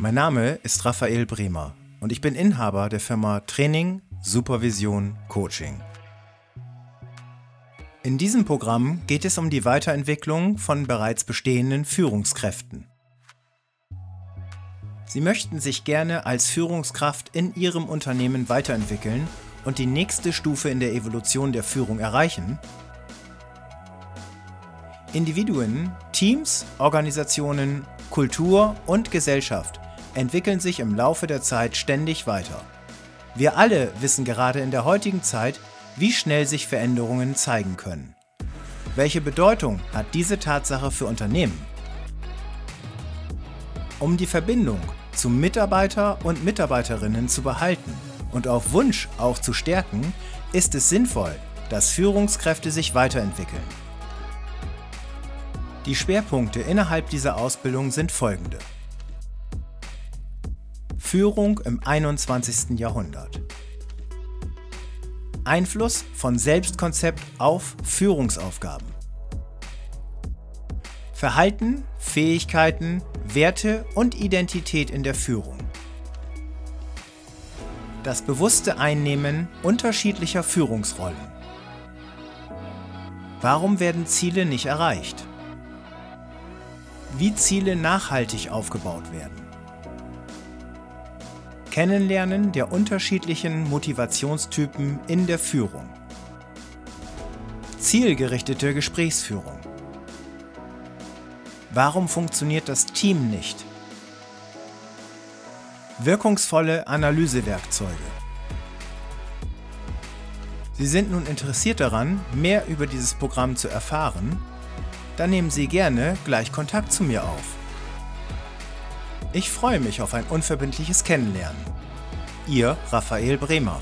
Mein Name ist Raphael Bremer und ich bin Inhaber der Firma Training, Supervision, Coaching. In diesem Programm geht es um die Weiterentwicklung von bereits bestehenden Führungskräften. Sie möchten sich gerne als Führungskraft in Ihrem Unternehmen weiterentwickeln und die nächste Stufe in der Evolution der Führung erreichen? Individuen, Teams, Organisationen, Kultur und Gesellschaft entwickeln sich im Laufe der Zeit ständig weiter. Wir alle wissen gerade in der heutigen Zeit, wie schnell sich Veränderungen zeigen können. Welche Bedeutung hat diese Tatsache für Unternehmen? Um die Verbindung zu Mitarbeiter und Mitarbeiterinnen zu behalten und auf Wunsch auch zu stärken, ist es sinnvoll, dass Führungskräfte sich weiterentwickeln. Die Schwerpunkte innerhalb dieser Ausbildung sind folgende. Führung im 21. Jahrhundert. Einfluss von Selbstkonzept auf Führungsaufgaben. Verhalten, Fähigkeiten, Werte und Identität in der Führung. Das bewusste Einnehmen unterschiedlicher Führungsrollen. Warum werden Ziele nicht erreicht? Wie Ziele nachhaltig aufgebaut werden. Kennenlernen der unterschiedlichen Motivationstypen in der Führung. Zielgerichtete Gesprächsführung. Warum funktioniert das Team nicht? Wirkungsvolle Analysewerkzeuge. Sie sind nun interessiert daran, mehr über dieses Programm zu erfahren? Dann nehmen Sie gerne gleich Kontakt zu mir auf. Ich freue mich auf ein unverbindliches Kennenlernen. Ihr Raphael Bremer.